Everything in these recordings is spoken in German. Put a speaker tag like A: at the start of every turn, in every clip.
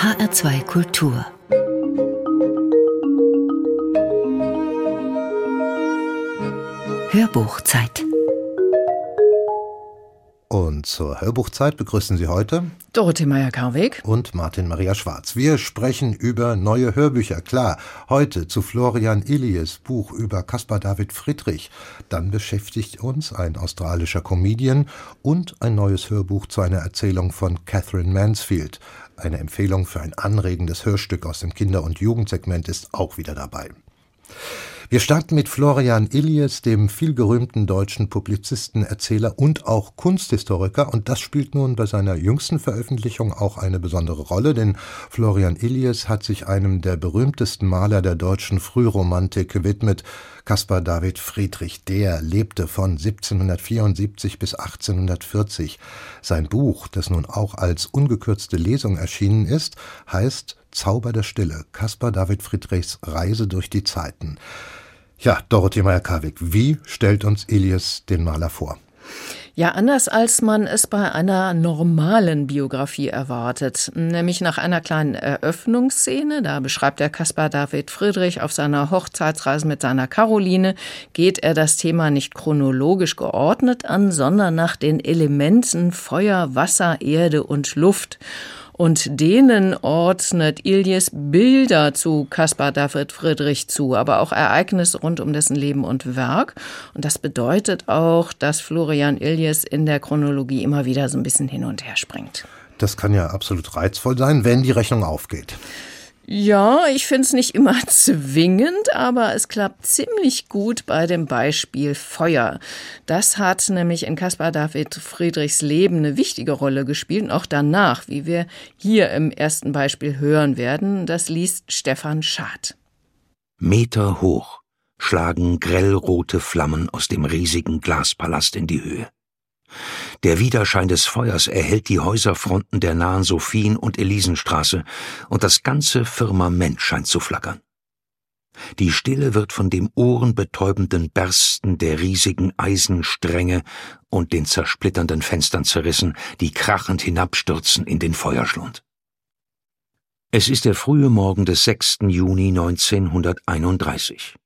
A: HR2 Kultur. Hörbuchzeit
B: und zur Hörbuchzeit begrüßen Sie heute
C: Dorothee Meyer-Karweg
B: und Martin Maria Schwarz. Wir sprechen über neue Hörbücher. Klar, heute zu Florian Illies Buch über Caspar David Friedrich. Dann beschäftigt uns ein australischer Comedian und ein neues Hörbuch zu einer Erzählung von Catherine Mansfield. Eine Empfehlung für ein anregendes Hörstück aus dem Kinder- und Jugendsegment ist auch wieder dabei. Wir starten mit Florian Illies, dem vielgerühmten deutschen Publizisten, Erzähler und auch Kunsthistoriker. Und das spielt nun bei seiner jüngsten Veröffentlichung auch eine besondere Rolle, denn Florian Illies hat sich einem der berühmtesten Maler der deutschen Frühromantik gewidmet, Caspar David Friedrich. Der lebte von 1774 bis 1840. Sein Buch, das nun auch als ungekürzte Lesung erschienen ist, heißt Zauber der Stille, Caspar David Friedrichs Reise durch die Zeiten. Ja, Dorothee Meyer-Karwig, wie stellt uns Elias den Maler vor?
C: Ja, anders als man es bei einer normalen Biografie erwartet, nämlich nach einer kleinen Eröffnungsszene, da beschreibt der Caspar David Friedrich auf seiner Hochzeitsreise mit seiner Caroline, geht er das Thema nicht chronologisch geordnet an, sondern nach den Elementen Feuer, Wasser, Erde und Luft und denen ordnet Ilyes Bilder zu Caspar David Friedrich zu, aber auch Ereignisse rund um dessen Leben und Werk. Und das bedeutet auch, dass Florian Ilyes in der Chronologie immer wieder so ein bisschen hin und her springt.
B: Das kann ja absolut reizvoll sein, wenn die Rechnung aufgeht.
C: Ja, ich finde es nicht immer zwingend, aber es klappt ziemlich gut bei dem Beispiel Feuer. Das hat nämlich in Caspar David Friedrichs Leben eine wichtige Rolle gespielt und auch danach, wie wir hier im ersten Beispiel hören werden. Das liest Stefan Schad.
D: Meter hoch schlagen grellrote Flammen aus dem riesigen Glaspalast in die Höhe. Der Widerschein des Feuers erhellt die Häuserfronten der nahen Sophien- und Elisenstraße, und das ganze Firmament scheint zu flackern. Die Stille wird von dem ohrenbetäubenden Bersten der riesigen Eisenstränge und den zersplitternden Fenstern zerrissen, die krachend hinabstürzen in den Feuerschlund. Es ist der frühe Morgen des 6. Juni 1931.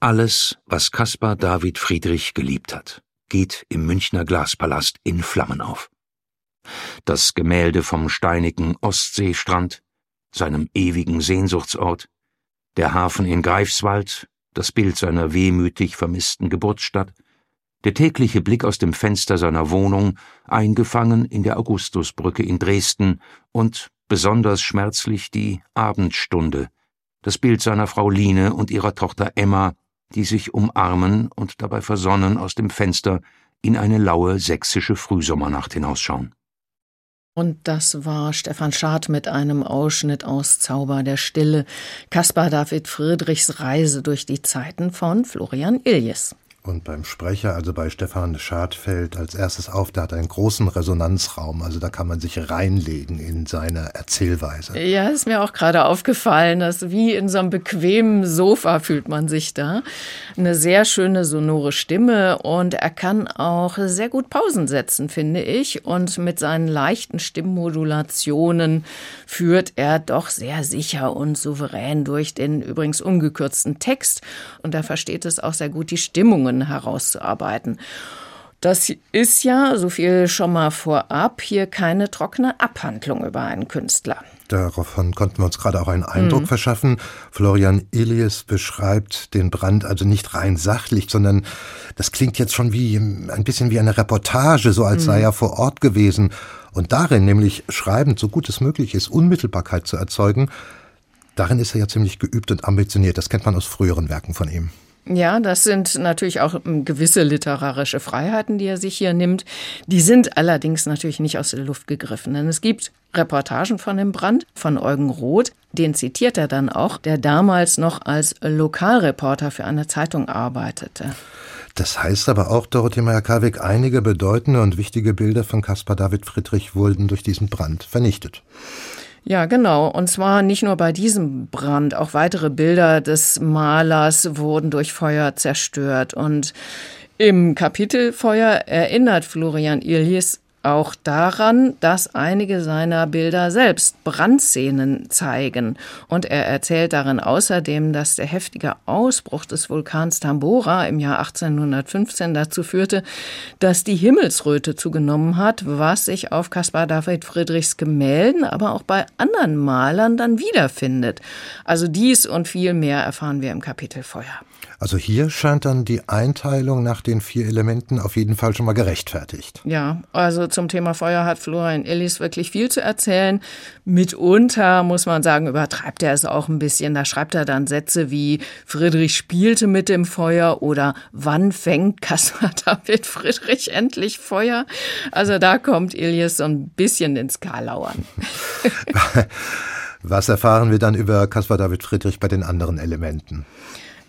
D: Alles, was Caspar David Friedrich geliebt hat geht im Münchner Glaspalast in Flammen auf. Das Gemälde vom steinigen Ostseestrand, seinem ewigen Sehnsuchtsort, der Hafen in Greifswald, das Bild seiner wehmütig vermissten Geburtsstadt, der tägliche Blick aus dem Fenster seiner Wohnung, eingefangen in der Augustusbrücke in Dresden und besonders schmerzlich die Abendstunde, das Bild seiner Frau Line und ihrer Tochter Emma die sich umarmen und dabei versonnen aus dem Fenster in eine laue sächsische Frühsommernacht hinausschauen.
C: Und das war Stefan Schad mit einem Ausschnitt aus Zauber der Stille, Caspar David Friedrichs Reise durch die Zeiten von Florian Iljes.
B: Und beim Sprecher, also bei Stefan Schad, fällt als erstes auf, der hat einen großen Resonanzraum. Also da kann man sich reinlegen in seine Erzählweise.
C: Ja, ist mir auch gerade aufgefallen, dass wie in so einem bequemen Sofa fühlt man sich da. Eine sehr schöne sonore Stimme und er kann auch sehr gut Pausen setzen, finde ich. Und mit seinen leichten Stimmmodulationen führt er doch sehr sicher und souverän durch den übrigens ungekürzten Text. Und er versteht es auch sehr gut, die Stimmungen Lösungen herauszuarbeiten. Das ist ja, so viel schon mal vorab, hier keine trockene Abhandlung über einen Künstler.
B: Davon konnten wir uns gerade auch einen Eindruck mhm. verschaffen. Florian Ilies beschreibt den Brand also nicht rein sachlich, sondern das klingt jetzt schon wie ein bisschen wie eine Reportage, so als mhm. sei er vor Ort gewesen. Und darin, nämlich schreibend, so gut es möglich ist, Unmittelbarkeit zu erzeugen, darin ist er ja ziemlich geübt und ambitioniert. Das kennt man aus früheren Werken von ihm.
C: Ja, das sind natürlich auch ähm, gewisse literarische Freiheiten, die er sich hier nimmt. Die sind allerdings natürlich nicht aus der Luft gegriffen. Denn es gibt Reportagen von dem Brand von Eugen Roth. Den zitiert er dann auch, der damals noch als Lokalreporter für eine Zeitung arbeitete.
B: Das heißt aber auch, Dorothee Meyer-Karwig, einige bedeutende und wichtige Bilder von Caspar David Friedrich wurden durch diesen Brand vernichtet.
C: Ja, genau. Und zwar nicht nur bei diesem Brand, auch weitere Bilder des Malers wurden durch Feuer zerstört. Und im Kapitel Feuer erinnert Florian Illies auch daran, dass einige seiner Bilder selbst Brandszenen zeigen. Und er erzählt darin außerdem, dass der heftige Ausbruch des Vulkans Tambora im Jahr 1815 dazu führte, dass die Himmelsröte zugenommen hat, was sich auf Caspar David Friedrichs Gemälden, aber auch bei anderen Malern dann wiederfindet. Also dies und viel mehr erfahren wir im Kapitel Feuer.
B: Also hier scheint dann die Einteilung nach den vier Elementen auf jeden Fall schon mal gerechtfertigt.
C: Ja, also zum Thema Feuer hat Florian Illis wirklich viel zu erzählen. Mitunter muss man sagen, übertreibt er es auch ein bisschen. Da schreibt er dann Sätze wie Friedrich spielte mit dem Feuer oder wann fängt Caspar David Friedrich endlich Feuer? Also da kommt Illis so ein bisschen ins Karlauern.
B: Was erfahren wir dann über Caspar David Friedrich bei den anderen Elementen?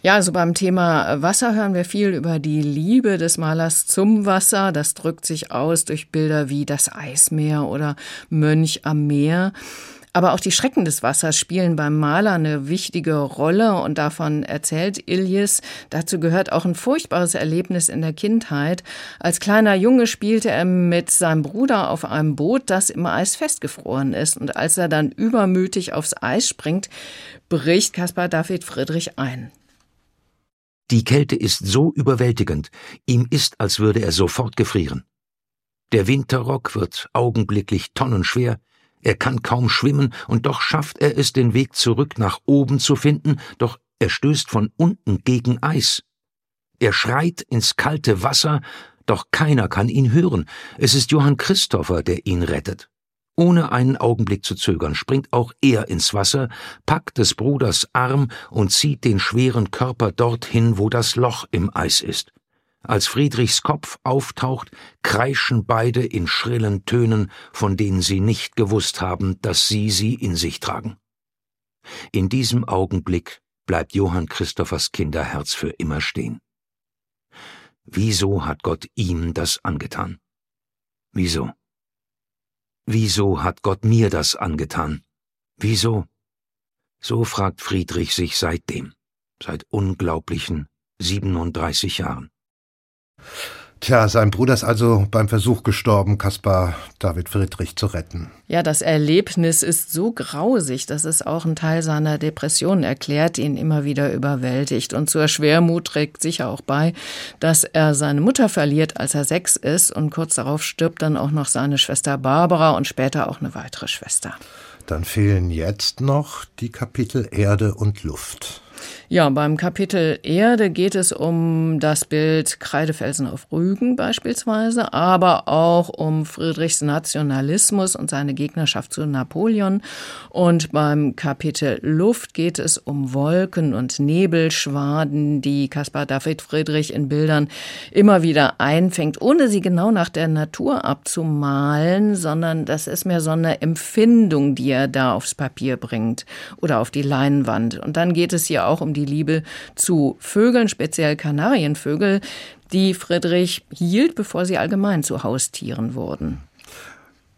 C: Ja, also beim Thema Wasser hören wir viel über die Liebe des Malers zum Wasser. Das drückt sich aus durch Bilder wie das Eismeer oder Mönch am Meer. Aber auch die Schrecken des Wassers spielen beim Maler eine wichtige Rolle und davon erzählt Ilyes. Dazu gehört auch ein furchtbares Erlebnis in der Kindheit. Als kleiner Junge spielte er mit seinem Bruder auf einem Boot, das im Eis festgefroren ist. Und als er dann übermütig aufs Eis springt, bricht Caspar David Friedrich ein.
D: Die Kälte ist so überwältigend, ihm ist, als würde er sofort gefrieren. Der Winterrock wird augenblicklich tonnenschwer, er kann kaum schwimmen, und doch schafft er es, den Weg zurück nach oben zu finden, doch er stößt von unten gegen Eis. Er schreit ins kalte Wasser, doch keiner kann ihn hören. Es ist Johann Christopher, der ihn rettet. Ohne einen Augenblick zu zögern springt auch er ins Wasser, packt des Bruders Arm und zieht den schweren Körper dorthin, wo das Loch im Eis ist. Als Friedrichs Kopf auftaucht, kreischen beide in schrillen Tönen, von denen sie nicht gewusst haben, dass sie sie in sich tragen. In diesem Augenblick bleibt Johann Christophers Kinderherz für immer stehen. Wieso hat Gott ihm das angetan? Wieso? Wieso hat Gott mir das angetan? Wieso? So fragt Friedrich sich seitdem, seit unglaublichen 37 Jahren.
B: Tja, sein Bruder ist also beim Versuch gestorben, Kaspar David Friedrich zu retten.
C: Ja, das Erlebnis ist so grausig, dass es auch einen Teil seiner Depression erklärt, ihn immer wieder überwältigt. Und zur Schwermut trägt sicher auch bei, dass er seine Mutter verliert, als er sechs ist. Und kurz darauf stirbt dann auch noch seine Schwester Barbara und später auch eine weitere Schwester.
B: Dann fehlen jetzt noch die Kapitel Erde und Luft.
C: Ja, beim Kapitel Erde geht es um das Bild Kreidefelsen auf Rügen beispielsweise, aber auch um Friedrichs Nationalismus und seine Gegnerschaft zu Napoleon. Und beim Kapitel Luft geht es um Wolken und Nebelschwaden, die Caspar David Friedrich in Bildern immer wieder einfängt, ohne sie genau nach der Natur abzumalen, sondern das ist mehr so eine Empfindung, die er da aufs Papier bringt oder auf die Leinwand. Und dann geht es hier auch um die die Liebe zu Vögeln, speziell Kanarienvögel, die Friedrich hielt, bevor sie allgemein zu Haustieren wurden.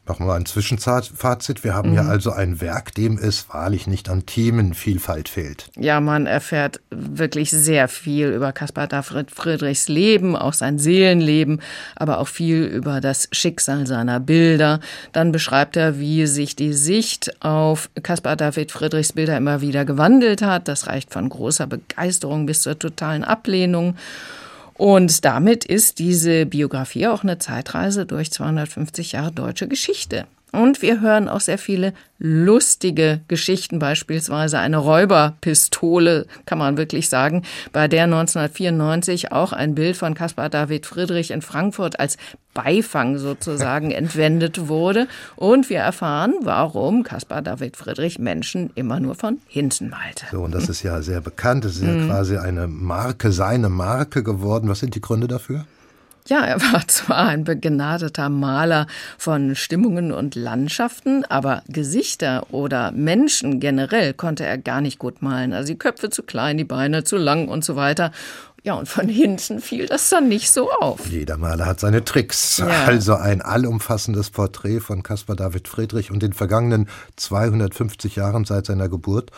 B: Machen wir ein Zwischenfazit. Wir haben mhm. ja also ein Werk, dem es wahrlich nicht an Themenvielfalt fehlt.
C: Ja, man erfährt wirklich sehr viel über Caspar David Friedrichs Leben, auch sein Seelenleben, aber auch viel über das Schicksal seiner Bilder. Dann beschreibt er, wie sich die Sicht auf Caspar David Friedrichs Bilder immer wieder gewandelt hat. Das reicht von großer Begeisterung bis zur totalen Ablehnung. Und damit ist diese Biografie auch eine Zeitreise durch 250 Jahre deutsche Geschichte. Und wir hören auch sehr viele lustige Geschichten, beispielsweise eine Räuberpistole, kann man wirklich sagen, bei der 1994 auch ein Bild von Caspar David Friedrich in Frankfurt als Beifang sozusagen entwendet wurde. Und wir erfahren, warum Caspar David Friedrich Menschen immer nur von hinten malte.
B: So, und das ist ja sehr bekannt. Das ist ja mhm. quasi eine Marke, seine Marke geworden. Was sind die Gründe dafür?
C: Ja, er war zwar ein begnadeter Maler von Stimmungen und Landschaften, aber Gesichter oder Menschen generell konnte er gar nicht gut malen. Also die Köpfe zu klein, die Beine zu lang und so weiter. Ja, und von hinten fiel das dann nicht so auf.
B: Jeder Maler hat seine Tricks. Ja. Also ein allumfassendes Porträt von Caspar David Friedrich und den vergangenen 250 Jahren seit seiner Geburt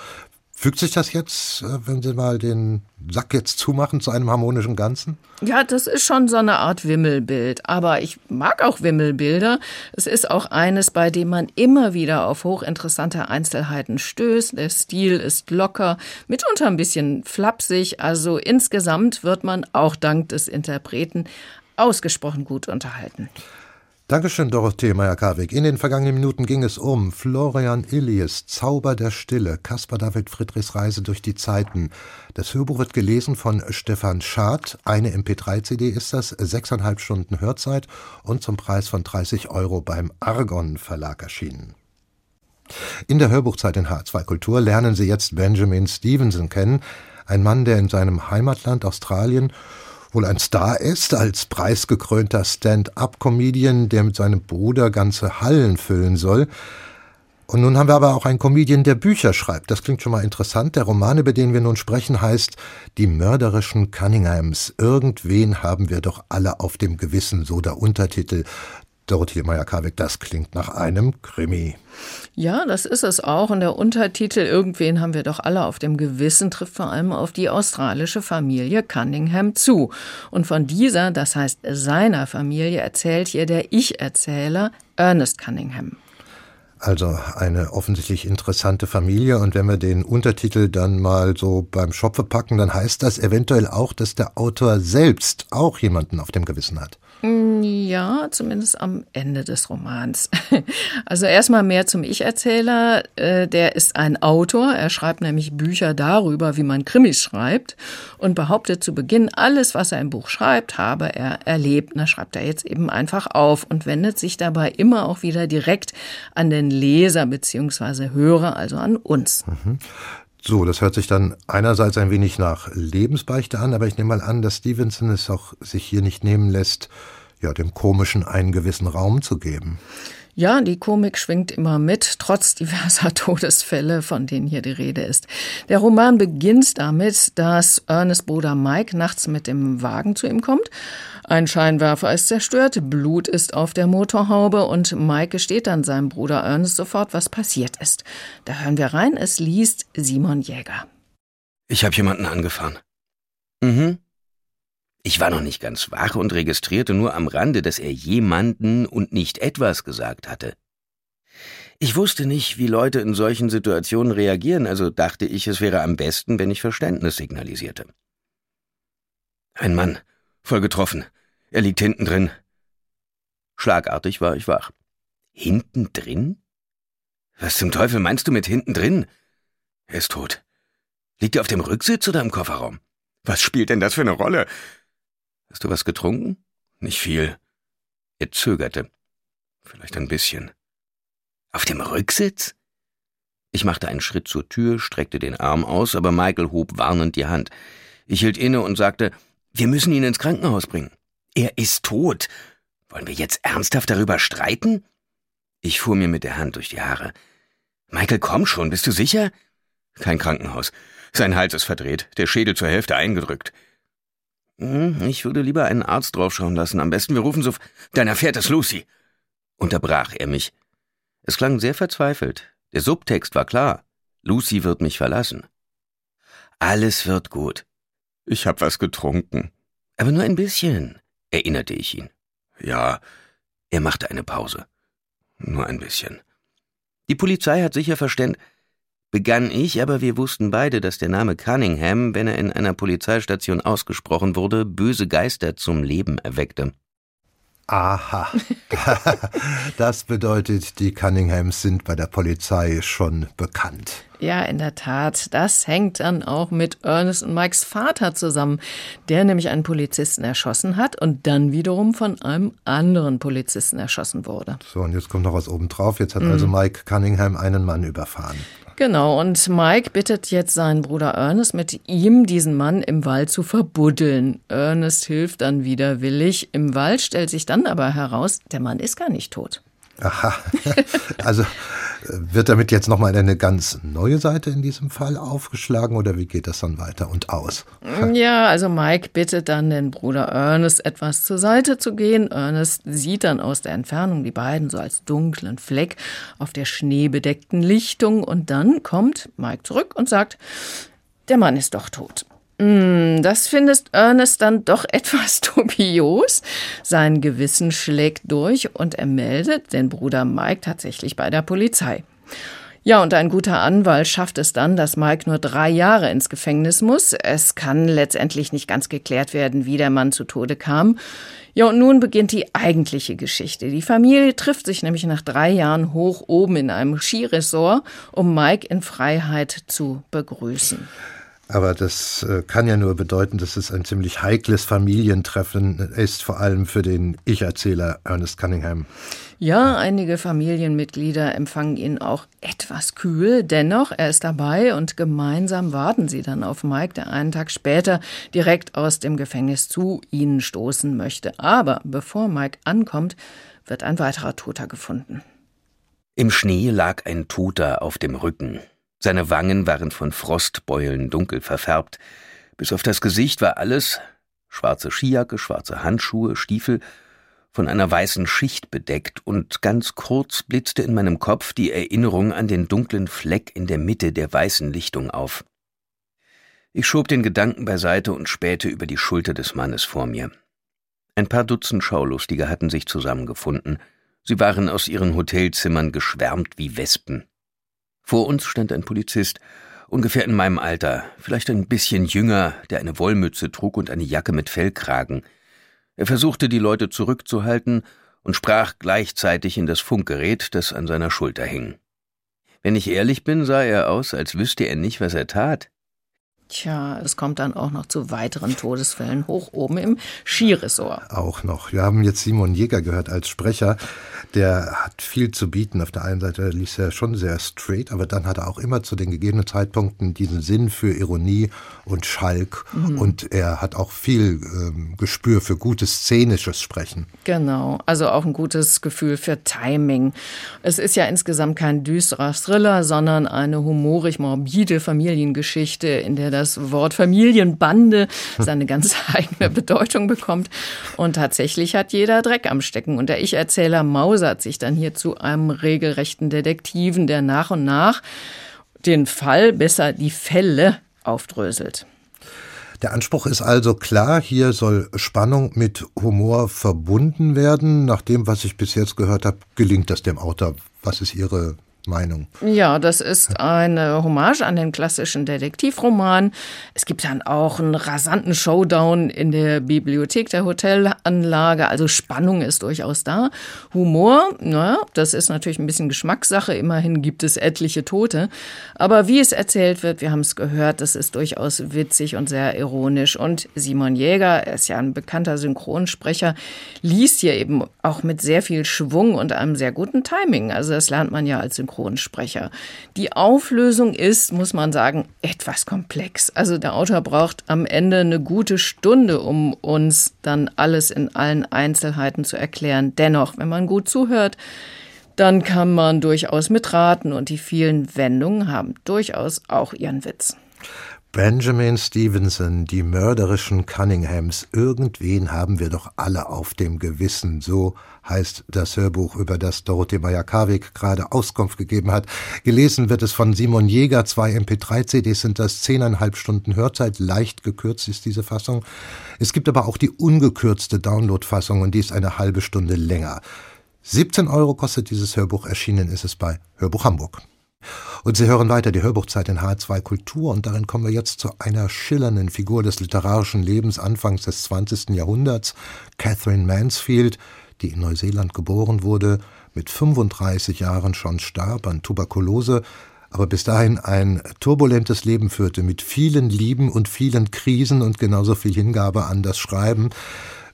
B: Fügt sich das jetzt, äh, wenn Sie mal den Sack jetzt zumachen, zu einem harmonischen Ganzen?
C: Ja, das ist schon so eine Art Wimmelbild. Aber ich mag auch Wimmelbilder. Es ist auch eines, bei dem man immer wieder auf hochinteressante Einzelheiten stößt. Der Stil ist locker, mitunter ein bisschen flapsig. Also insgesamt wird man auch dank des Interpreten ausgesprochen gut unterhalten.
B: Dankeschön, Dorothee Meyer-Karwig. In den vergangenen Minuten ging es um Florian Illies, Zauber der Stille, Caspar David Friedrichs Reise durch die Zeiten. Das Hörbuch wird gelesen von Stefan Schad. Eine MP3-CD ist das, sechseinhalb Stunden Hörzeit und zum Preis von 30 Euro beim Argon Verlag erschienen. In der Hörbuchzeit in H2 Kultur lernen Sie jetzt Benjamin Stevenson kennen, ein Mann, der in seinem Heimatland Australien wohl ein Star ist, als preisgekrönter Stand-up-Comedian, der mit seinem Bruder ganze Hallen füllen soll. Und nun haben wir aber auch einen Comedian, der Bücher schreibt. Das klingt schon mal interessant. Der Roman, über den wir nun sprechen, heißt Die mörderischen Cunninghams. Irgendwen haben wir doch alle auf dem Gewissen, so der Untertitel. Dorothee Meyer-Karwig, das klingt nach einem Krimi.
C: Ja, das ist es auch. Und der Untertitel Irgendwen haben wir doch alle auf dem Gewissen trifft vor allem auf die australische Familie Cunningham zu. Und von dieser, das heißt seiner Familie, erzählt hier der Ich-Erzähler Ernest Cunningham.
B: Also eine offensichtlich interessante Familie. Und wenn wir den Untertitel dann mal so beim Schopfe packen, dann heißt das eventuell auch, dass der Autor selbst auch jemanden auf dem Gewissen hat.
C: Mm, ja, zumindest am Ende des Romans. Also erstmal mehr zum Ich-Erzähler. Äh, der ist ein Autor. Er schreibt nämlich Bücher darüber, wie man Krimis schreibt und behauptet zu Beginn, alles, was er im Buch schreibt, habe er erlebt. Da schreibt er jetzt eben einfach auf und wendet sich dabei immer auch wieder direkt an den Leser bzw. Hörer, also an uns.
B: Mhm. So, das hört sich dann einerseits ein wenig nach Lebensbeichte an, aber ich nehme mal an, dass Stevenson es auch sich hier nicht nehmen lässt, ja, dem Komischen einen gewissen Raum zu geben.
C: Ja, die Komik schwingt immer mit, trotz diverser Todesfälle, von denen hier die Rede ist. Der Roman beginnt damit, dass Ernest Bruder Mike nachts mit dem Wagen zu ihm kommt. Ein Scheinwerfer ist zerstört, Blut ist auf der Motorhaube und Mike gesteht dann seinem Bruder Ernest sofort, was passiert ist. Da hören wir rein, es liest Simon Jäger.
E: Ich habe jemanden angefahren. Mhm. Ich war noch nicht ganz wach und registrierte nur am Rande, dass er jemanden und nicht etwas gesagt hatte. Ich wusste nicht, wie Leute in solchen Situationen reagieren, also dachte ich, es wäre am besten, wenn ich Verständnis signalisierte. Ein Mann, voll getroffen. Er liegt hinten drin. Schlagartig war ich wach. Hinten drin? Was zum Teufel meinst du mit hinten drin? Er ist tot. Liegt er auf dem Rücksitz oder im Kofferraum? Was spielt denn das für eine Rolle? Hast du was getrunken? Nicht viel. Er zögerte. Vielleicht ein bisschen. Auf dem Rücksitz? Ich machte einen Schritt zur Tür, streckte den Arm aus, aber Michael hob warnend die Hand. Ich hielt inne und sagte, wir müssen ihn ins Krankenhaus bringen. Er ist tot. Wollen wir jetzt ernsthaft darüber streiten? Ich fuhr mir mit der Hand durch die Haare. Michael, komm schon, bist du sicher? Kein Krankenhaus. Sein Hals ist verdreht, der Schädel zur Hälfte eingedrückt. Hm, ich würde lieber einen Arzt draufschauen lassen. Am besten wir rufen so. Deiner fährt es Lucy. Unterbrach er mich. Es klang sehr verzweifelt. Der Subtext war klar. Lucy wird mich verlassen. Alles wird gut. Ich hab was getrunken. Aber nur ein bisschen, erinnerte ich ihn. Ja, er machte eine Pause. Nur ein bisschen. Die Polizei hat sicher Verständ begann ich, aber wir wussten beide, dass der Name Cunningham, wenn er in einer Polizeistation ausgesprochen wurde, böse Geister zum Leben erweckte.
B: Aha. das bedeutet, die Cunninghams sind bei der Polizei schon bekannt.
C: Ja, in der Tat. Das hängt dann auch mit Ernest und Mikes Vater zusammen, der nämlich einen Polizisten erschossen hat und dann wiederum von einem anderen Polizisten erschossen wurde.
B: So, und jetzt kommt noch was obendrauf. Jetzt hat mhm. also Mike Cunningham einen Mann überfahren.
C: Genau, und Mike bittet jetzt seinen Bruder Ernest, mit ihm diesen Mann im Wald zu verbuddeln. Ernest hilft dann widerwillig. Im Wald stellt sich dann aber heraus, der Mann ist gar nicht tot.
B: Aha, also Wird damit jetzt nochmal eine ganz neue Seite in diesem Fall aufgeschlagen oder wie geht das dann weiter und aus?
C: Ja, also Mike bittet dann den Bruder Ernest etwas zur Seite zu gehen. Ernest sieht dann aus der Entfernung die beiden so als dunklen Fleck auf der schneebedeckten Lichtung und dann kommt Mike zurück und sagt, der Mann ist doch tot. Hm, das findest Ernest dann doch etwas dubios. Sein Gewissen schlägt durch und er meldet den Bruder Mike tatsächlich bei der Polizei. Ja, und ein guter Anwalt schafft es dann, dass Mike nur drei Jahre ins Gefängnis muss. Es kann letztendlich nicht ganz geklärt werden, wie der Mann zu Tode kam. Ja, und nun beginnt die eigentliche Geschichte. Die Familie trifft sich nämlich nach drei Jahren hoch oben in einem Skiresort, um Mike in Freiheit zu begrüßen.
B: Aber das äh, kann ja nur bedeuten, dass es ein ziemlich heikles Familientreffen ist, vor allem für den Ich-Erzähler Ernest Cunningham.
C: Ja, einige Familienmitglieder empfangen ihn auch etwas kühl. Dennoch, er ist dabei und gemeinsam warten sie dann auf Mike, der einen Tag später direkt aus dem Gefängnis zu ihnen stoßen möchte. Aber bevor Mike ankommt, wird ein weiterer Toter gefunden.
E: Im Schnee lag ein Toter auf dem Rücken. Seine Wangen waren von Frostbeulen dunkel verfärbt. Bis auf das Gesicht war alles schwarze Skijacke, schwarze Handschuhe, Stiefel von einer weißen Schicht bedeckt, und ganz kurz blitzte in meinem Kopf die Erinnerung an den dunklen Fleck in der Mitte der weißen Lichtung auf. Ich schob den Gedanken beiseite und spähte über die Schulter des Mannes vor mir. Ein paar Dutzend Schaulustige hatten sich zusammengefunden. Sie waren aus ihren Hotelzimmern geschwärmt wie Wespen. Vor uns stand ein Polizist, ungefähr in meinem Alter, vielleicht ein bisschen jünger, der eine Wollmütze trug und eine Jacke mit Fellkragen. Er versuchte, die Leute zurückzuhalten und sprach gleichzeitig in das Funkgerät, das an seiner Schulter hing. Wenn ich ehrlich bin, sah er aus, als wüsste er nicht, was er tat.
C: Tja, es kommt dann auch noch zu weiteren Todesfällen hoch oben im Skiresort.
B: Auch noch. Wir haben jetzt Simon Jäger gehört als Sprecher. Der hat viel zu bieten. Auf der einen Seite liest er schon sehr straight, aber dann hat er auch immer zu den gegebenen Zeitpunkten diesen Sinn für Ironie und Schalk. Mhm. Und er hat auch viel ähm, Gespür für gutes szenisches Sprechen.
C: Genau. Also auch ein gutes Gefühl für Timing. Es ist ja insgesamt kein düsterer Thriller, sondern eine humorig morbide Familiengeschichte, in der das Wort Familienbande seine ganz eigene Bedeutung bekommt. Und tatsächlich hat jeder Dreck am Stecken. Und der Ich-Erzähler mausert sich dann hier zu einem regelrechten Detektiven, der nach und nach den Fall, besser die Fälle, aufdröselt.
B: Der Anspruch ist also klar, hier soll Spannung mit Humor verbunden werden. Nach dem, was ich bis jetzt gehört habe, gelingt das dem Autor. Was ist Ihre Meinung.
C: Ja, das ist eine Hommage an den klassischen Detektivroman. Es gibt dann auch einen rasanten Showdown in der Bibliothek der Hotelanlage. Also Spannung ist durchaus da. Humor, naja, das ist natürlich ein bisschen Geschmackssache. Immerhin gibt es etliche Tote. Aber wie es erzählt wird, wir haben es gehört, das ist durchaus witzig und sehr ironisch. Und Simon Jäger, er ist ja ein bekannter Synchronsprecher, liest hier eben auch mit sehr viel Schwung und einem sehr guten Timing. Also das lernt man ja als Synchronsprecher Synchronsprecher. Die Auflösung ist, muss man sagen, etwas komplex. Also der Autor braucht am Ende eine gute Stunde, um uns dann alles in allen Einzelheiten zu erklären. Dennoch, wenn man gut zuhört, dann kann man durchaus mitraten und die vielen Wendungen haben durchaus auch ihren Witz.
B: Benjamin Stevenson, die mörderischen Cunninghams, irgendwen haben wir doch alle auf dem Gewissen, so heißt das Hörbuch, über das Dorothee Meyer-Karwig gerade Auskunft gegeben hat. Gelesen wird es von Simon Jäger, zwei MP3-CDs sind das, zehneinhalb Stunden Hörzeit, leicht gekürzt ist diese Fassung. Es gibt aber auch die ungekürzte Download-Fassung und die ist eine halbe Stunde länger. 17 Euro kostet dieses Hörbuch, erschienen ist es bei Hörbuch Hamburg. Und Sie hören weiter die Hörbuchzeit in H2 Kultur und darin kommen wir jetzt zu einer schillernden Figur des literarischen Lebens Anfangs des 20. Jahrhunderts, Catherine Mansfield, die in Neuseeland geboren wurde, mit 35 Jahren schon starb an Tuberkulose, aber bis dahin ein turbulentes Leben führte mit vielen Lieben und vielen Krisen und genauso viel Hingabe an das Schreiben.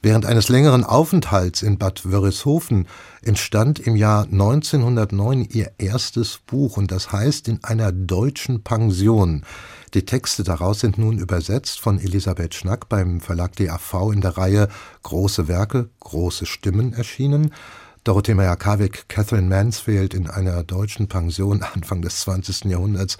B: Während eines längeren Aufenthalts in Bad Wörishofen entstand im Jahr 1909 ihr erstes Buch und das heißt in einer deutschen Pension. Die Texte daraus sind nun übersetzt von Elisabeth Schnack beim Verlag DAV in der Reihe Große Werke, große Stimmen erschienen. Dorothee Meyer-Karwig, Catherine Mansfield in einer deutschen Pension Anfang des 20. Jahrhunderts.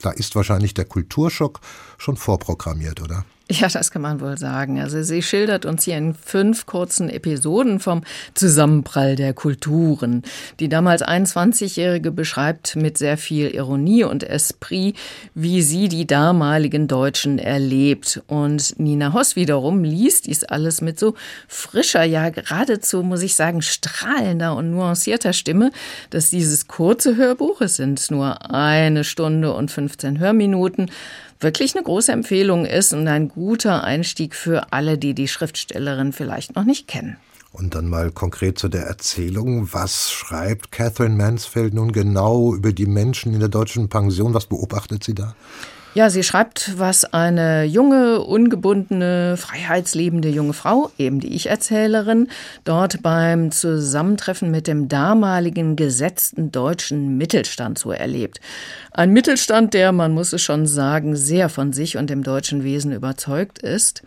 B: Da ist wahrscheinlich der Kulturschock schon vorprogrammiert, oder?
C: Ja, das kann man wohl sagen. Also sie schildert uns hier in fünf kurzen Episoden vom Zusammenprall der Kulturen. Die damals 21-Jährige beschreibt mit sehr viel Ironie und Esprit, wie sie die damaligen Deutschen erlebt. Und Nina Hoss wiederum liest dies alles mit so frischer, ja geradezu, muss ich sagen, strahlender und nuancierter Stimme, dass dieses kurze Hörbuch, es sind nur eine Stunde und 15 Hörminuten, wirklich eine große Empfehlung ist und ein guter Einstieg für alle, die die Schriftstellerin vielleicht noch nicht kennen.
B: Und dann mal konkret zu der Erzählung. Was schreibt Catherine Mansfield nun genau über die Menschen in der deutschen Pension? Was beobachtet sie da?
C: Ja, sie schreibt, was eine junge, ungebundene, freiheitslebende junge Frau, eben die Ich-Erzählerin, dort beim Zusammentreffen mit dem damaligen gesetzten deutschen Mittelstand so erlebt. Ein Mittelstand, der, man muss es schon sagen, sehr von sich und dem deutschen Wesen überzeugt ist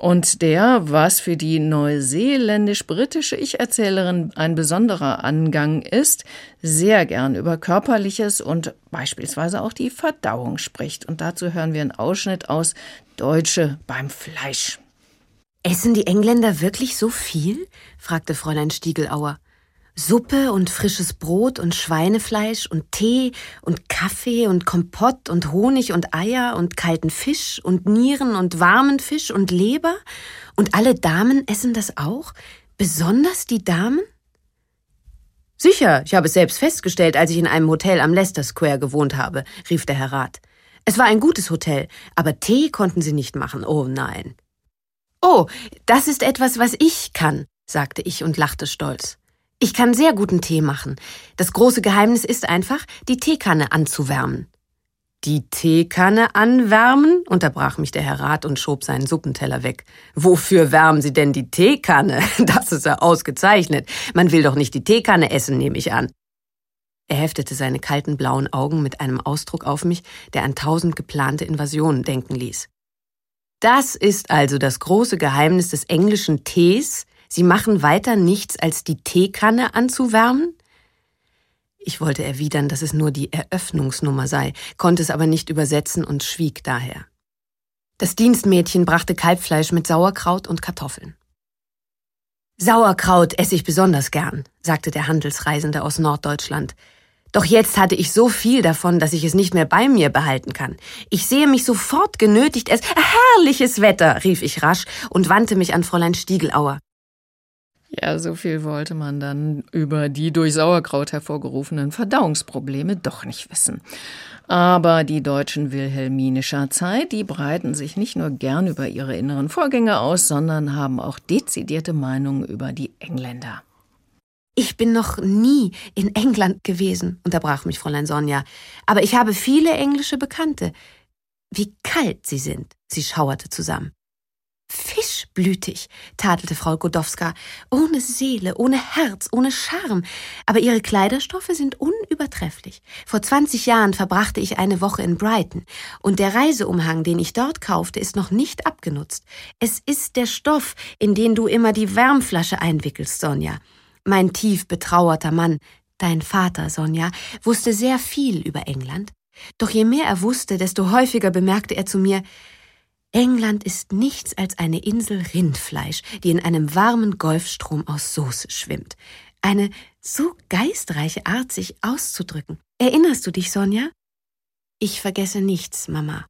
C: und der, was für die neuseeländisch-britische Ich-Erzählerin ein besonderer Angang ist, sehr gern über Körperliches und beispielsweise auch die Verdauung spricht. Und dazu hören wir einen Ausschnitt aus Deutsche beim Fleisch.
F: Essen die Engländer wirklich so viel? fragte Fräulein Stiegelauer. Suppe und frisches Brot und Schweinefleisch und Tee und Kaffee und Kompott und Honig und Eier und kalten Fisch und Nieren und warmen Fisch und Leber? Und alle Damen essen das auch? Besonders die Damen? Sicher, ich habe es selbst festgestellt, als ich in einem Hotel am Leicester Square gewohnt habe, rief der Herr Rat. Es war ein gutes Hotel, aber Tee konnten sie nicht machen, oh nein. Oh, das ist etwas, was ich kann, sagte ich und lachte stolz. Ich kann sehr guten Tee machen. Das große Geheimnis ist einfach, die Teekanne anzuwärmen. Die Teekanne anwärmen? unterbrach mich der Herr Rat und schob seinen Suppenteller weg. Wofür wärmen Sie denn die Teekanne? Das ist ja ausgezeichnet. Man will doch nicht die Teekanne essen, nehme ich an. Er heftete seine kalten blauen Augen mit einem Ausdruck auf mich, der an tausend geplante Invasionen denken ließ. Das ist also das große Geheimnis des englischen Tees, Sie machen weiter nichts, als die Teekanne anzuwärmen? Ich wollte erwidern, dass es nur die Eröffnungsnummer sei, konnte es aber nicht übersetzen und schwieg daher. Das Dienstmädchen brachte Kalbfleisch mit Sauerkraut und Kartoffeln. Sauerkraut esse ich besonders gern, sagte der Handelsreisende aus Norddeutschland. Doch jetzt hatte ich so viel davon, dass ich es nicht mehr bei mir behalten kann. Ich sehe mich sofort genötigt, es herrliches Wetter, rief ich rasch und wandte mich an Fräulein Stiegelauer.
C: Ja, so viel wollte man dann über die durch Sauerkraut hervorgerufenen Verdauungsprobleme doch nicht wissen. Aber die Deutschen wilhelminischer Zeit, die breiten sich nicht nur gern über ihre inneren Vorgänge aus, sondern haben auch dezidierte Meinungen über die Engländer.
F: Ich bin noch nie in England gewesen, unterbrach mich Fräulein Sonja, aber ich habe viele englische Bekannte. Wie kalt sie sind, sie schauerte zusammen. Fischblütig, tadelte Frau Godowska, ohne Seele, ohne Herz, ohne Charme, aber ihre Kleiderstoffe sind unübertrefflich. Vor zwanzig Jahren verbrachte ich eine Woche in Brighton, und der Reiseumhang, den ich dort kaufte, ist noch nicht abgenutzt. Es ist der Stoff, in den du immer die Wärmflasche einwickelst, Sonja. Mein tief betrauerter Mann, dein Vater, Sonja, wusste sehr viel über England. Doch je mehr er wusste, desto häufiger bemerkte er zu mir, England ist nichts als eine Insel Rindfleisch, die in einem warmen Golfstrom aus Soße schwimmt. Eine so geistreiche Art, sich auszudrücken. Erinnerst du dich, Sonja? Ich vergesse nichts, Mama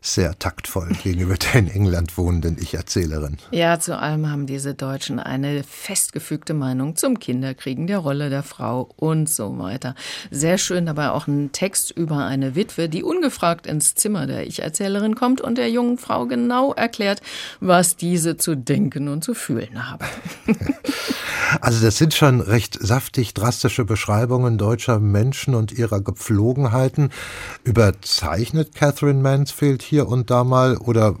B: sehr taktvoll gegenüber der in England wohnenden Ich-Erzählerin.
C: Ja, zu allem haben diese Deutschen eine festgefügte Meinung zum Kinderkriegen, der Rolle der Frau und so weiter. Sehr schön dabei auch ein Text über eine Witwe, die ungefragt ins Zimmer der Ich-Erzählerin kommt und der jungen Frau genau erklärt, was diese zu denken und zu fühlen habe.
B: Also das sind schon recht saftig drastische Beschreibungen deutscher Menschen und ihrer Gepflogenheiten. Überzeichnet Catherine Mansfield hier und da mal oder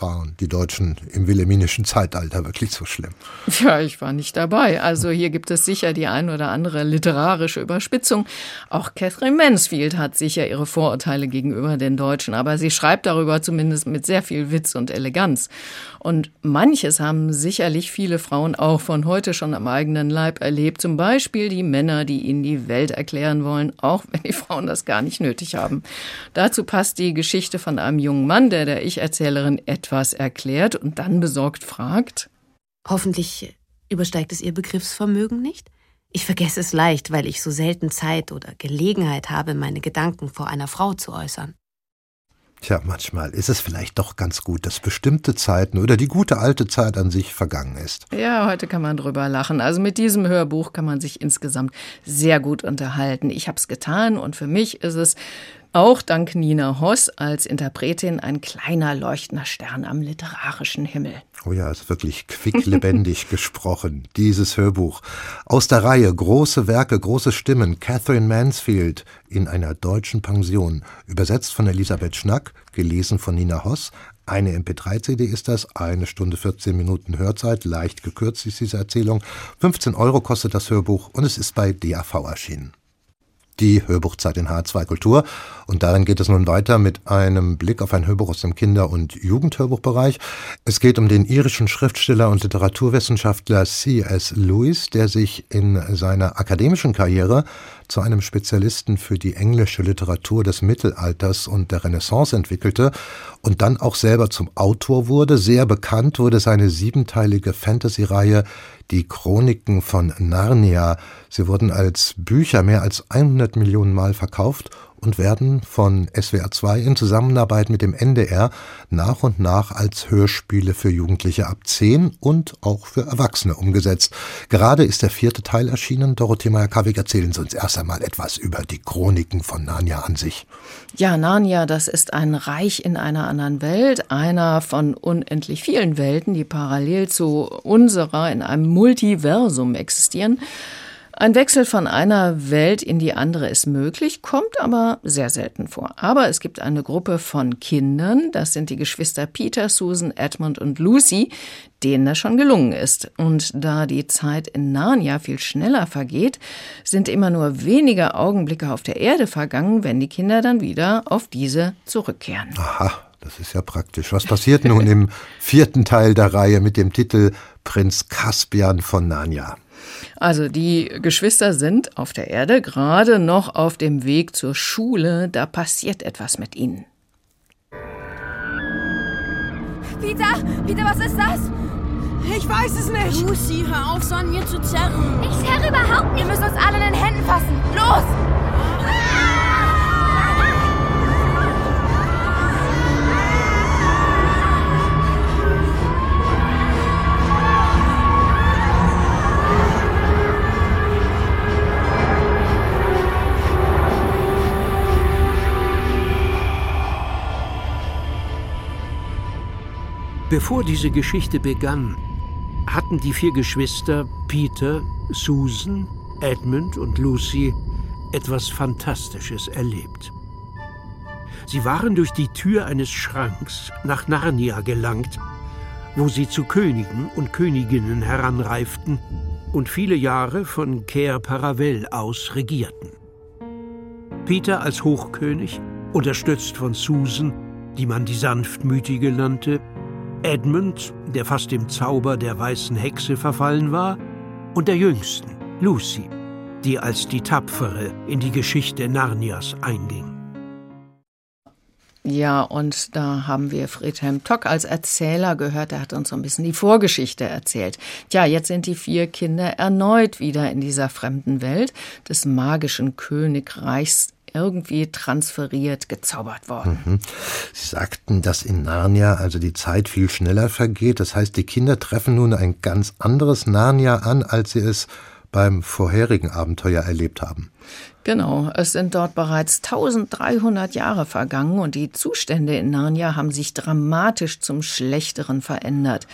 B: waren die Deutschen im wilhelminischen Zeitalter wirklich so schlimm?
C: Ja, ich war nicht dabei. Also hier gibt es sicher die ein oder andere literarische Überspitzung. Auch Catherine Mansfield hat sicher ihre Vorurteile gegenüber den Deutschen, aber sie schreibt darüber zumindest mit sehr viel Witz und Eleganz. Und manches haben sicherlich viele Frauen auch von heute schon am eigenen Leib erlebt. Zum Beispiel die Männer, die ihnen die Welt erklären wollen, auch wenn die Frauen das gar nicht nötig haben. Dazu passt die Geschichte von einem jungen Mann, der der Ich-Erzählerin etwas erklärt und dann besorgt fragt.
F: Hoffentlich übersteigt es Ihr Begriffsvermögen nicht? Ich vergesse es leicht, weil ich so selten Zeit oder Gelegenheit habe, meine Gedanken vor einer Frau zu äußern.
B: Tja, manchmal ist es vielleicht doch ganz gut, dass bestimmte Zeiten oder die gute alte Zeit an sich vergangen ist.
C: Ja, heute kann man drüber lachen. Also mit diesem Hörbuch kann man sich insgesamt sehr gut unterhalten. Ich habe es getan und für mich ist es auch dank Nina Hoss als Interpretin ein kleiner leuchtender Stern am literarischen Himmel.
B: Oh ja, ist wirklich quicklebendig gesprochen, dieses Hörbuch. Aus der Reihe Große Werke, große Stimmen, Catherine Mansfield in einer deutschen Pension, übersetzt von Elisabeth Schnack, gelesen von Nina Hoss. Eine MP3-CD ist das, eine Stunde 14 Minuten Hörzeit, leicht gekürzt ist diese Erzählung. 15 Euro kostet das Hörbuch und es ist bei DAV erschienen die Hörbuchzeit in H2 Kultur. Und darin geht es nun weiter mit einem Blick auf ein Hörbuch aus dem Kinder- und Jugendhörbuchbereich. Es geht um den irischen Schriftsteller und Literaturwissenschaftler C.S. Lewis, der sich in seiner akademischen Karriere zu einem Spezialisten für die englische Literatur des Mittelalters und der Renaissance entwickelte und dann auch selber zum Autor wurde. Sehr bekannt wurde seine siebenteilige Fantasy-Reihe Die Chroniken von Narnia. Sie wurden als Bücher mehr als 100 Millionen Mal verkauft und werden von SWR 2 in Zusammenarbeit mit dem NDR nach und nach als Hörspiele für Jugendliche ab 10 und auch für Erwachsene umgesetzt. Gerade ist der vierte Teil erschienen. Dorothee Meyer-Kawig, erzählen Sie uns erst einmal etwas über die Chroniken von Narnia an sich.
C: Ja, Narnia, das ist ein Reich in einer anderen Welt, einer von unendlich vielen Welten, die parallel zu unserer in einem Multiversum existieren. Ein Wechsel von einer Welt in die andere ist möglich, kommt aber sehr selten vor. Aber es gibt eine Gruppe von Kindern, das sind die Geschwister Peter, Susan, Edmund und Lucy, denen das schon gelungen ist. Und da die Zeit in Narnia viel schneller vergeht, sind immer nur wenige Augenblicke auf der Erde vergangen, wenn die Kinder dann wieder auf diese zurückkehren.
B: Aha. Das ist ja praktisch. Was passiert nun im vierten Teil der Reihe mit dem Titel Prinz Caspian von Narnia?
C: Also die Geschwister sind auf der Erde gerade noch auf dem Weg zur Schule. Da passiert etwas mit ihnen.
G: Peter, Peter, was ist das?
H: Ich weiß es nicht.
G: Lucy, hör auf, so an mir zu zerren.
H: Ich zerre überhaupt nicht.
G: Wir müssen uns alle in den Händen fassen. Los!
I: Bevor diese Geschichte begann, hatten die vier Geschwister Peter, Susan, Edmund und Lucy etwas Fantastisches erlebt. Sie waren durch die Tür eines Schranks nach Narnia gelangt, wo sie zu Königen und Königinnen heranreiften und viele Jahre von Cair Paravel aus regierten. Peter als Hochkönig, unterstützt von Susan, die man die Sanftmütige nannte, Edmund, der fast dem Zauber der weißen Hexe verfallen war, und der Jüngsten, Lucy, die als die Tapfere in die Geschichte Narnias einging.
C: Ja, und da haben wir Friedhelm Tock als Erzähler gehört. Er hat uns so ein bisschen die Vorgeschichte erzählt. Tja, jetzt sind die vier Kinder erneut wieder in dieser fremden Welt des magischen Königreichs irgendwie transferiert, gezaubert worden. Mhm.
B: Sie sagten, dass in Narnia also die Zeit viel schneller vergeht. Das heißt, die Kinder treffen nun ein ganz anderes Narnia an, als sie es beim vorherigen Abenteuer erlebt haben.
C: Genau, es sind dort bereits 1300 Jahre vergangen und die Zustände in Narnia haben sich dramatisch zum Schlechteren verändert.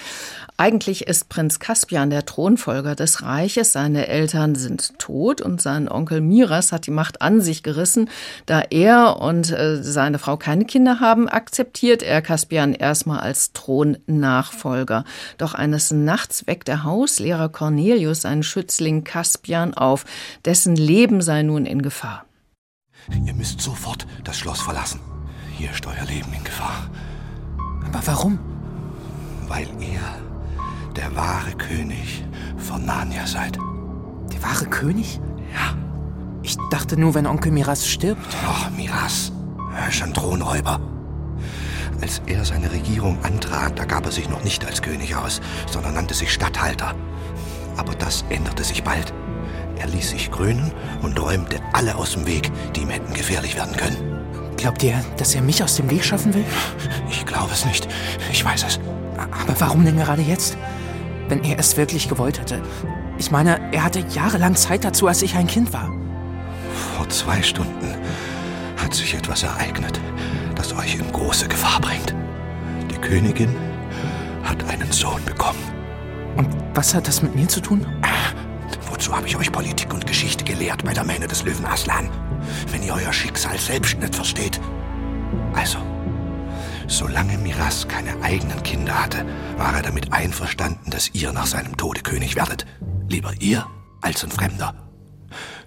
C: Eigentlich ist Prinz Caspian der Thronfolger des Reiches. Seine Eltern sind tot und sein Onkel Miras hat die Macht an sich gerissen. Da er und äh, seine Frau keine Kinder haben, akzeptiert er Caspian erstmal als Thronnachfolger. Doch eines Nachts weckt der Hauslehrer Cornelius seinen Schützling Caspian auf. Dessen Leben sei nun in Gefahr.
J: Ihr müsst sofort das Schloss verlassen. Hier ist euer Leben in Gefahr.
K: Aber warum?
J: Weil ihr der wahre König von Narnia seid.
K: Der wahre König?
J: Ja.
K: Ich dachte nur, wenn Onkel Miras stirbt.
J: Oh, Miras. Er ist ein Thronräuber. Als er seine Regierung antrat, da gab er sich noch nicht als König aus, sondern nannte sich Statthalter. Aber das änderte sich bald. Er ließ sich krönen und räumte alle aus dem Weg, die ihm hätten gefährlich werden können.
K: Glaubt ihr, dass er mich aus dem Weg schaffen will?
J: Ich glaube es nicht. Ich weiß es.
K: Aber warum denn gerade jetzt? wenn er es wirklich gewollt hätte. Ich meine, er hatte jahrelang Zeit dazu, als ich ein Kind war.
J: Vor zwei Stunden hat sich etwas ereignet, das euch in große Gefahr bringt. Die Königin hat einen Sohn bekommen.
K: Und was hat das mit mir zu tun?
J: Wozu habe ich euch Politik und Geschichte gelehrt bei der Mähne des Löwen Aslan, wenn ihr euer Schicksal selbst nicht versteht? Also, Solange Miras keine eigenen Kinder hatte, war er damit einverstanden, dass ihr nach seinem Tode König werdet. Lieber ihr als ein Fremder.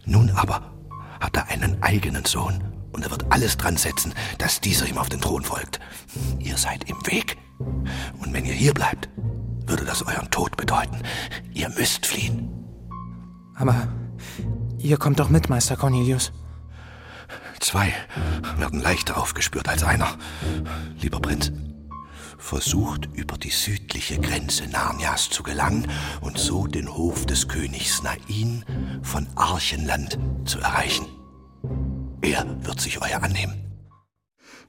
J: Nun aber hat er einen eigenen Sohn und er wird alles dran setzen, dass dieser ihm auf den Thron folgt. Ihr seid im Weg. Und wenn ihr hier bleibt, würde das euren Tod bedeuten. Ihr müsst fliehen.
K: Aber ihr kommt doch mit, Meister Cornelius.
J: Zwei werden leichter aufgespürt als einer. Lieber Prinz, versucht über die südliche Grenze Narnias zu gelangen und so den Hof des Königs Nain von Archenland zu erreichen. Er wird sich euer annehmen.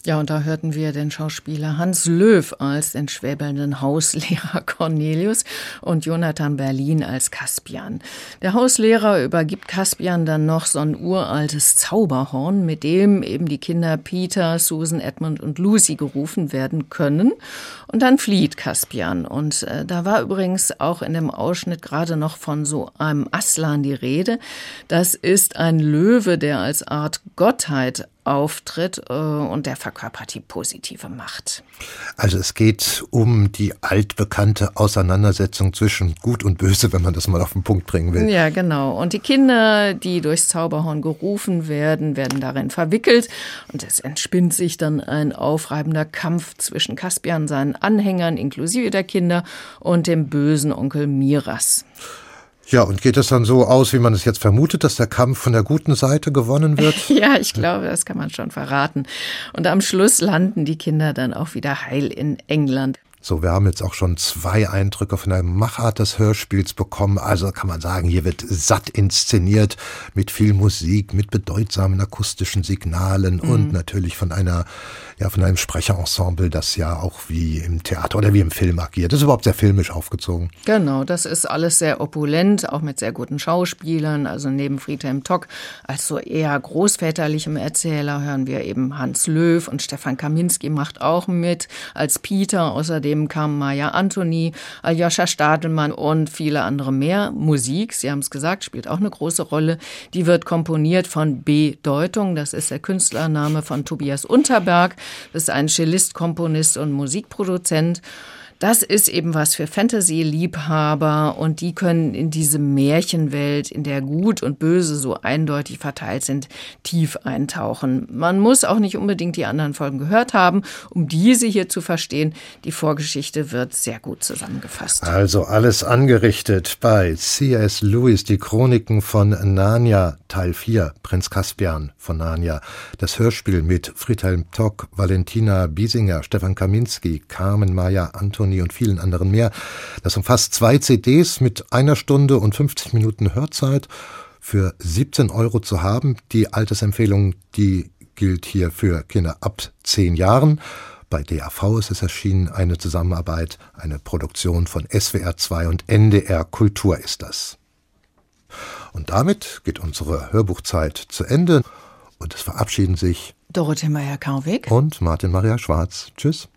C: Ja, und da hörten wir den Schauspieler Hans Löw als den schwäbelnden Hauslehrer Cornelius und Jonathan Berlin als Caspian. Der Hauslehrer übergibt Caspian dann noch so ein uraltes Zauberhorn, mit dem eben die Kinder Peter, Susan, Edmund und Lucy gerufen werden können. Und dann flieht Caspian. Und äh, da war übrigens auch in dem Ausschnitt gerade noch von so einem Aslan die Rede. Das ist ein Löwe, der als Art Gottheit auftritt äh, und der verkörpert die positive Macht.
B: Also es geht um die altbekannte Auseinandersetzung zwischen Gut und Böse, wenn man das mal auf den Punkt bringen will.
C: Ja, genau. Und die Kinder, die durchs Zauberhorn gerufen werden, werden darin verwickelt und es entspinnt sich dann ein aufreibender Kampf zwischen Caspian, seinen Anhängern inklusive der Kinder und dem bösen Onkel Miras.
B: Ja, und geht es dann so aus, wie man es jetzt vermutet, dass der Kampf von der guten Seite gewonnen wird?
C: ja, ich glaube, das kann man schon verraten. Und am Schluss landen die Kinder dann auch wieder heil in England.
B: So, wir haben jetzt auch schon zwei Eindrücke von der Machart des Hörspiels bekommen. Also kann man sagen, hier wird satt inszeniert mit viel Musik, mit bedeutsamen akustischen Signalen mhm. und natürlich von einer ja von einem Sprecherensemble, das ja auch wie im Theater oder wie im Film agiert. Das ist überhaupt sehr filmisch aufgezogen.
C: Genau, das ist alles sehr opulent, auch mit sehr guten Schauspielern. Also neben Friedhelm Tock als so eher großväterlichem Erzähler hören wir eben Hans Löw und Stefan Kaminski macht auch mit als Peter. Außerdem kamen Maja Antoni, Aljoscha Stadelmann und viele andere mehr. Musik, Sie haben es gesagt, spielt auch eine große Rolle. Die wird komponiert von B. Deutung, das ist der Künstlername von Tobias Unterberg. Das ist ein Cellist, Komponist und Musikproduzent. Das ist eben was für Fantasy-Liebhaber und die können in diese Märchenwelt, in der Gut und Böse so eindeutig verteilt sind, tief eintauchen. Man muss auch nicht unbedingt die anderen Folgen gehört haben, um diese hier zu verstehen. Die Vorgeschichte wird sehr gut zusammengefasst.
B: Also alles angerichtet bei C.S. Lewis, die Chroniken von Narnia, Teil 4, Prinz Caspian von Narnia. Das Hörspiel mit Friedhelm Tock, Valentina Biesinger, Stefan Kaminski, Carmen Maya Anton Symphony und vielen anderen mehr. Das umfasst zwei CDs mit einer Stunde und 50 Minuten Hörzeit für 17 Euro zu haben. Die Altersempfehlung, die gilt hier für Kinder ab 10 Jahren. Bei DAV ist es erschienen, eine Zusammenarbeit, eine Produktion von SWR 2 und NDR Kultur ist das. Und damit geht unsere Hörbuchzeit zu Ende und es verabschieden sich
C: Dorothee Meyer-Kauwig
B: und Martin Maria Schwarz. Tschüss.